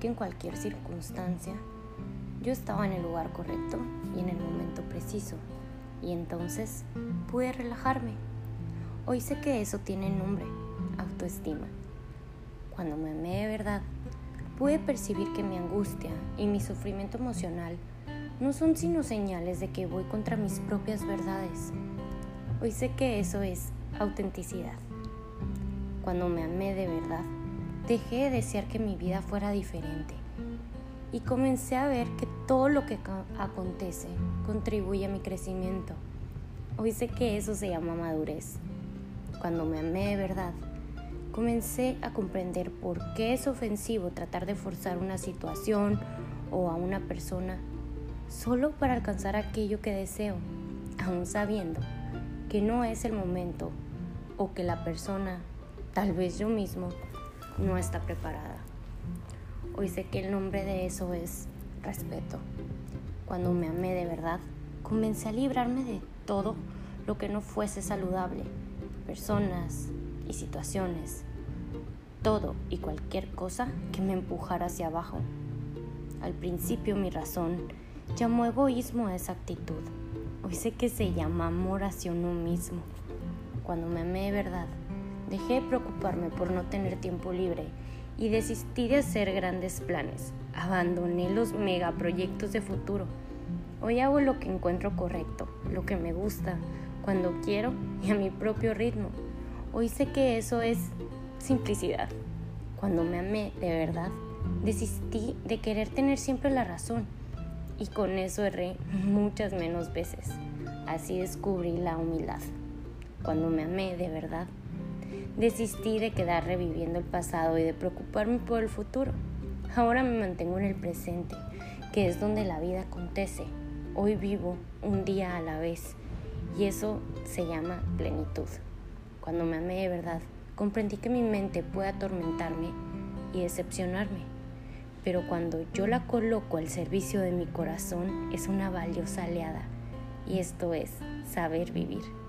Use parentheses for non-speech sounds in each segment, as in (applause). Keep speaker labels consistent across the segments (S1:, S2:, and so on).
S1: que en cualquier circunstancia yo estaba en el lugar correcto y en el momento preciso, y entonces pude relajarme. Hoy sé que eso tiene nombre, autoestima. Cuando me amé de verdad, pude percibir que mi angustia y mi sufrimiento emocional no son sino señales de que voy contra mis propias verdades. Hoy sé que eso es autenticidad. Cuando me amé de verdad, dejé de desear que mi vida fuera diferente y comencé a ver que todo lo que acontece contribuye a mi crecimiento. Hoy sé que eso se llama madurez. Cuando me amé de verdad, comencé a comprender por qué es ofensivo tratar de forzar una situación o a una persona solo para alcanzar aquello que deseo, aún sabiendo que no es el momento o que la persona, tal vez yo mismo, no está preparada. Hoy sé que el nombre de eso es respeto. Cuando me amé de verdad, comencé a librarme de todo lo que no fuese saludable, personas y situaciones, todo y cualquier cosa que me empujara hacia abajo. Al principio mi razón llamó egoísmo a esa actitud. Hoy sé que se llama amor hacia uno mismo. Cuando me amé de verdad, dejé de preocuparme por no tener tiempo libre y desistí de hacer grandes planes. Abandoné los megaproyectos de futuro. Hoy hago lo que encuentro correcto, lo que me gusta, cuando quiero y a mi propio ritmo. Hoy sé que eso es simplicidad. Cuando me amé de verdad, desistí de querer tener siempre la razón y con eso erré muchas menos veces. Así descubrí la humildad. Cuando me amé de verdad, Desistí de quedar reviviendo el pasado y de preocuparme por el futuro. Ahora me mantengo en el presente, que es donde la vida acontece. Hoy vivo un día a la vez y eso se llama plenitud. Cuando me amé de verdad, comprendí que mi mente puede atormentarme y decepcionarme, pero cuando yo la coloco al servicio de mi corazón es una valiosa aliada y esto es saber vivir.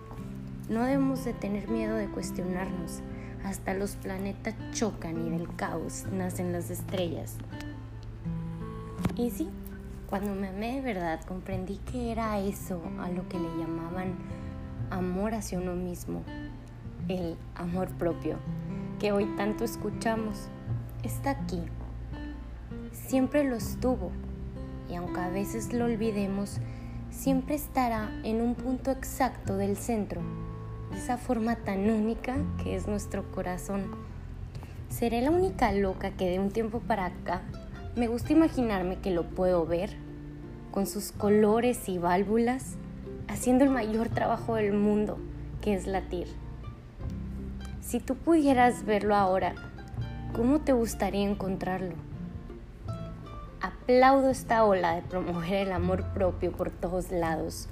S1: No debemos de tener miedo de cuestionarnos. Hasta los planetas chocan y del caos nacen las estrellas. Y sí, cuando me amé de verdad comprendí que era eso a lo que le llamaban amor hacia uno mismo, el amor propio, que hoy tanto escuchamos. Está aquí. Siempre lo estuvo y aunque a veces lo olvidemos, siempre estará en un punto exacto del centro esa forma tan única que es nuestro corazón. ¿Seré la única loca que de un tiempo para acá me gusta imaginarme que lo puedo ver, con sus colores y válvulas, haciendo el mayor trabajo del mundo, que es latir? Si tú pudieras verlo ahora, ¿cómo te gustaría encontrarlo? Aplaudo esta ola de promover el amor propio por todos lados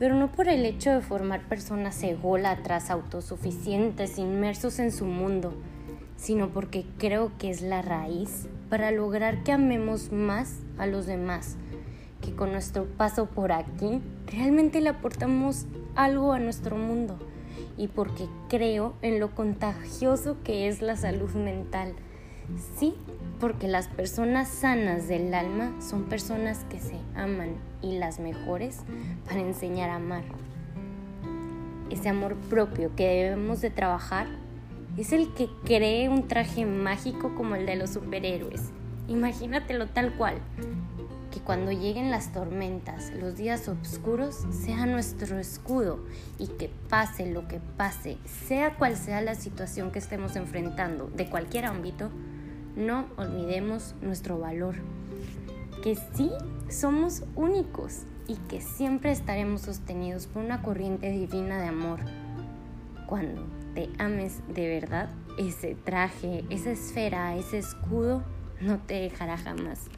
S1: pero no por el hecho de formar personas ególatras, autosuficientes, inmersos en su mundo, sino porque creo que es la raíz para lograr que amemos más a los demás, que con nuestro paso por aquí realmente le aportamos algo a nuestro mundo y porque creo en lo contagioso que es la salud mental. Sí, porque las personas sanas del alma son personas que se aman y las mejores para enseñar a amar. Ese amor propio que debemos de trabajar es el que cree un traje mágico como el de los superhéroes. Imagínatelo tal cual, que cuando lleguen las tormentas, los días oscuros, sea nuestro escudo y que pase lo que pase, sea cual sea la situación que estemos enfrentando, de cualquier ámbito, no olvidemos nuestro valor, que sí somos únicos y que siempre estaremos sostenidos por una corriente divina de amor. Cuando te ames de verdad, ese traje, esa esfera, ese escudo no te dejará jamás.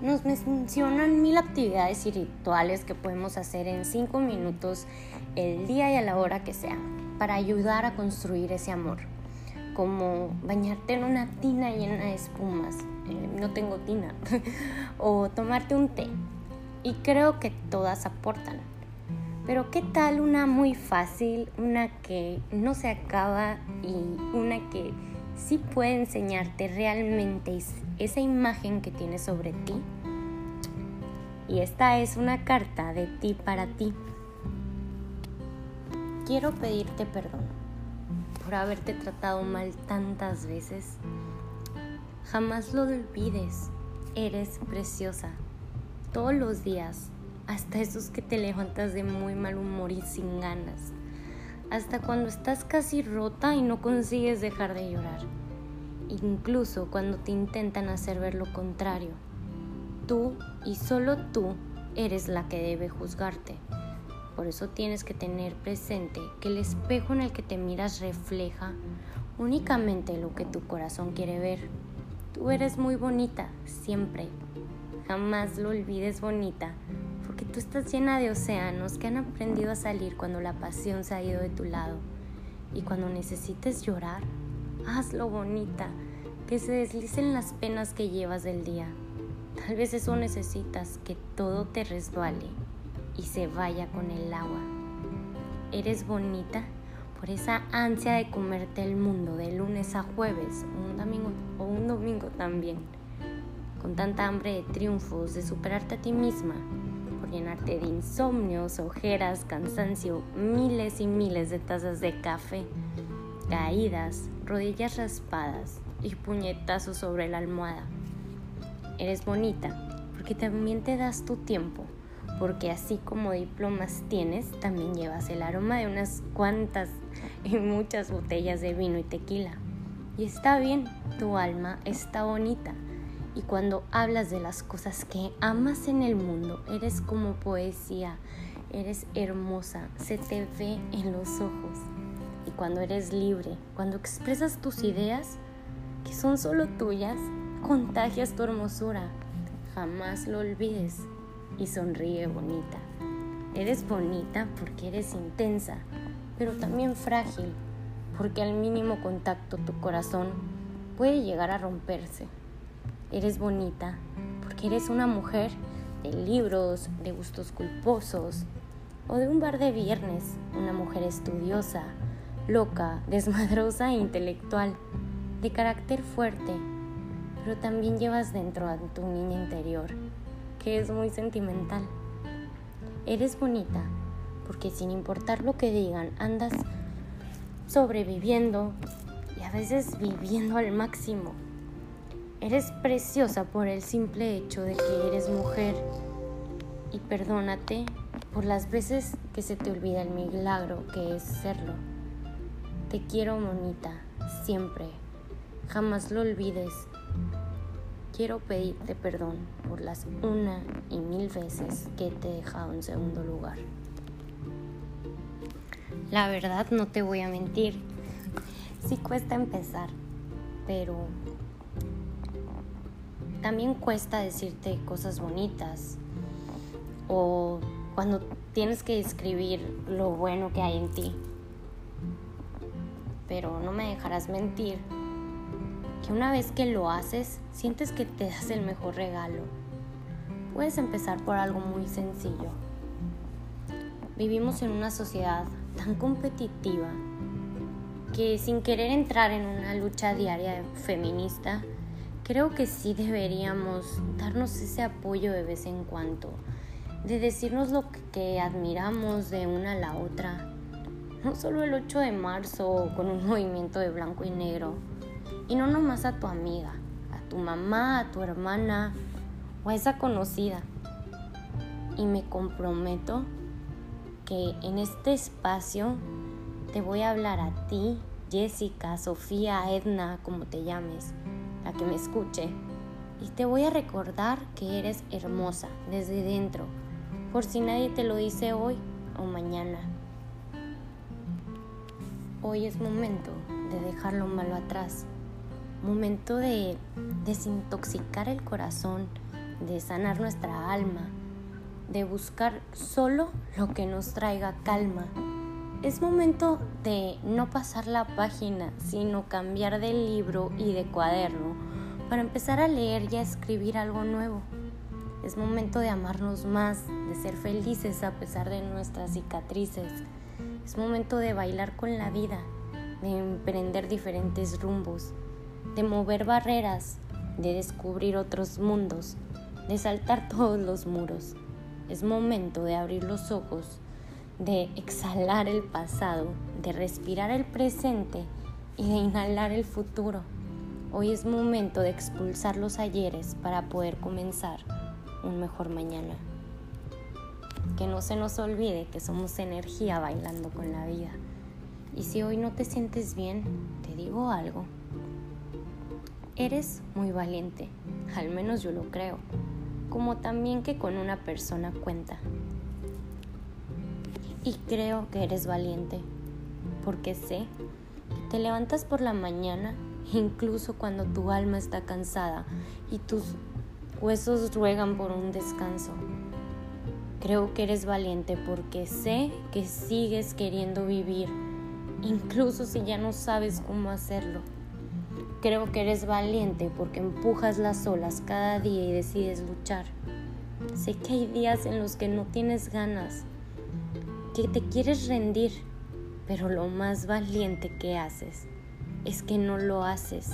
S1: Nos mencionan mil actividades y rituales que podemos hacer en cinco minutos el día y a la hora que sea para ayudar a construir ese amor como bañarte en una tina llena de espumas, eh, no tengo tina, (laughs) o tomarte un té. Y creo que todas aportan. Pero ¿qué tal una muy fácil, una que no se acaba y una que sí puede enseñarte realmente esa imagen que tienes sobre ti. Y esta es una carta de ti para ti. Quiero pedirte perdón por haberte tratado mal tantas veces. Jamás lo olvides. Eres preciosa. Todos los días, hasta esos que te levantas de muy mal humor y sin ganas hasta cuando estás casi rota y no consigues dejar de llorar, incluso cuando te intentan hacer ver lo contrario. Tú y solo tú eres la que debe juzgarte. Por eso tienes que tener presente que el espejo en el que te miras refleja únicamente lo que tu corazón quiere ver. Tú eres muy bonita, siempre. Jamás lo olvides bonita que tú estás llena de océanos que han aprendido a salir cuando la pasión se ha ido de tu lado. Y cuando necesites llorar, hazlo bonita, que se deslicen las penas que llevas del día. Tal vez eso necesitas, que todo te resbale y se vaya con el agua. Eres bonita por esa ansia de comerte el mundo de lunes a jueves, un domingo o un domingo también, con tanta hambre de triunfos, de superarte a ti misma llenarte de insomnios, ojeras, cansancio, miles y miles de tazas de café, caídas, rodillas raspadas y puñetazos sobre la almohada. Eres bonita porque también te das tu tiempo, porque así como diplomas tienes, también llevas el aroma de unas cuantas y muchas botellas de vino y tequila. Y está bien, tu alma está bonita y cuando hablas de las cosas que amas en el mundo, eres como poesía, eres hermosa, se te ve en los ojos. Y cuando eres libre, cuando expresas tus ideas, que son solo tuyas, contagias tu hermosura. Jamás lo olvides y sonríe bonita. Eres bonita porque eres intensa, pero también frágil, porque al mínimo contacto tu corazón puede llegar a romperse. Eres bonita porque eres una mujer de libros, de gustos culposos o de un bar de viernes, una mujer estudiosa, loca, (laughs) desmadrosa e intelectual, de carácter fuerte, pero también llevas dentro a tu niña interior, es muy sentimental. Eres bonita porque sin importar lo que digan, andas sobreviviendo y a veces viviendo al máximo. Eres preciosa por el simple hecho de que eres mujer y perdónate por las veces que se te olvida el milagro que es serlo. Te quiero, monita, siempre. Jamás lo olvides. Quiero pedirte perdón por las una y mil veces que te he dejado en segundo lugar. La verdad no te voy a mentir. Sí cuesta empezar, pero también cuesta decirte cosas bonitas o cuando tienes que describir lo bueno que hay en ti. Pero no me dejarás mentir que una vez que lo haces, sientes que te das el mejor regalo. Puedes empezar por algo muy sencillo. Vivimos en una sociedad tan competitiva que sin querer entrar en una lucha diaria feminista, creo que sí deberíamos darnos ese apoyo de vez en cuando, de decirnos lo que admiramos de una a la otra. No solo el 8 de marzo con un movimiento de blanco y negro, y no nomás a tu amiga, a tu mamá, a tu hermana o a esa conocida. Y me comprometo que en este espacio te voy a hablar a ti, Jessica, Sofía, Edna, como te llames a que me escuche. Y te voy a recordar que eres hermosa desde dentro, por si nadie te lo dice hoy o mañana. Hoy es momento de dejar lo malo atrás, momento de desintoxicar el corazón, de sanar nuestra alma, de buscar solo lo que nos traiga calma es momento de no pasar la página, sino cambiar de libro y de cuaderno para empezar a leer y a escribir algo nuevo. Es momento de amarnos más, de ser felices a pesar de nuestras cicatrices. Es momento de bailar con la vida, de emprender diferentes rumbos. De mover barreras, de descubrir otros mundos, de saltar (laughs) todos los muros. Es momento de abrir los ojos, de exhalar el pasado, de respirar el presente y de inhalar el futuro. Hoy es momento de expulsar los ayeres para poder comenzar un mejor mañana. Que no se nos olvide que somos energía bailando con la vida. Y si hoy no te sientes bien, te digo algo. Eres muy valiente, al menos yo lo creo, como también que con una persona cuenta. Y creo que eres valiente, porque sé que te levantas por la mañana incluso cuando tu alma está cansada y tus huesos ruegan por un descanso. Creo que eres valiente porque sé que sigues queriendo vivir, incluso si ya no sabes cómo hacerlo. Creo que eres valiente porque empujas las olas cada día y decides luchar. Sé que hay días en los que no tienes ganas, que te quieres rendir, pero lo más valiente que haces es que no lo haces.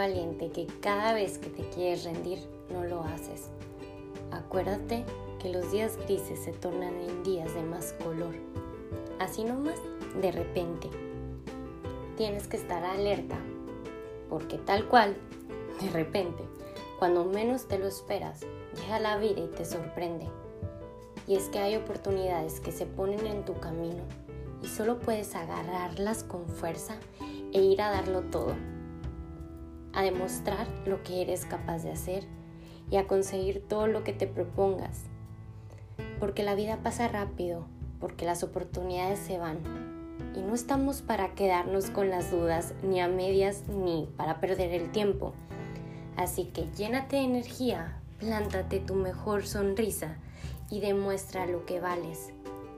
S1: Valiente que cada vez que te quieres rendir no lo haces. Acuérdate que los días grises se tornan en días de más color. Así nomás, de repente. Tienes que estar alerta, porque tal cual, de repente, cuando menos te lo esperas, llega la vida y te sorprende. Y es que hay oportunidades que se ponen en tu camino y solo puedes agarrarlas con fuerza e ir a darlo todo, a demostrar lo que eres capaz de hacer y a conseguir todo lo que te propongas. Porque la vida pasa rápido, porque las oportunidades se van. Y no estamos para quedarnos con las dudas, ni a medias, ni para perder el tiempo. Así que llénate de energía, plántate tu mejor sonrisa y demuestra lo que vales.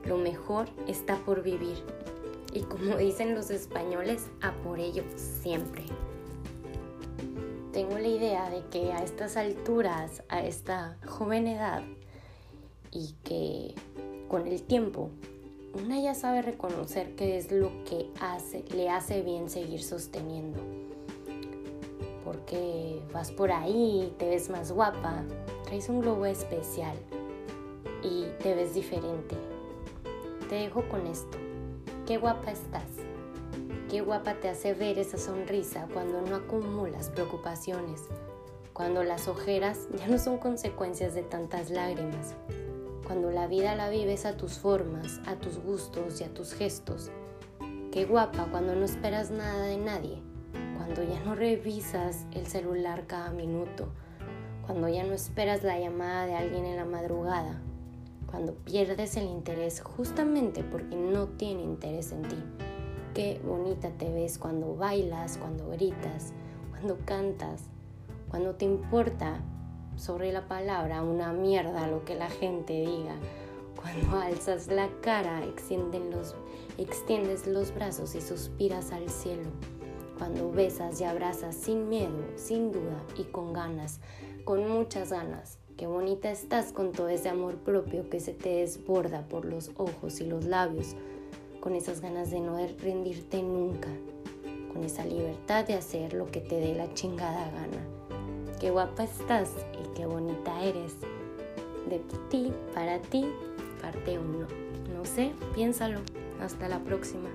S1: Lo mejor está por vivir. Y como dicen los españoles, a por ello siempre. Tengo la idea de que a estas alturas, a esta joven edad, y que con el tiempo una ya sabe reconocer qué es lo que le hace bien seguir sosteniendo porque vas por ahí, te ves más guapa, traes un globo especial y te ves diferente. Te dejo con esto. Qué guapa estás. Qué guapa te hace ver esa sonrisa cuando no acumulas preocupaciones, cuando las ojeras ya no son consecuencias de tantas lágrimas, cuando la vida la vives a tus formas, a tus gustos y a tus gestos. Qué guapa cuando no esperas nada de nadie cuando ya no revisas el celular cada minuto, cuando ya no esperas la llamada de alguien en la madrugada, cuando pierdes el interés justamente porque no tiene interés en ti. Qué bonita te ves cuando bailas, cuando gritas, cuando cantas, cuando te importa sobre la palabra una mierda lo que la gente diga, cuando (laughs) alzas la cara, extiendes los brazos y suspiras al cielo. Cuando besas y abrazas sin miedo, sin duda y con ganas, con muchas ganas. Qué bonita estás con todo ese amor propio que se te desborda por los ojos y los labios, con esas ganas de no rendirte nunca, con esa libertad de hacer lo que te dé la chingada gana. Qué guapa estás y qué bonita eres. De ti, para ti, parte 1. No sé, piénsalo. Hasta la próxima.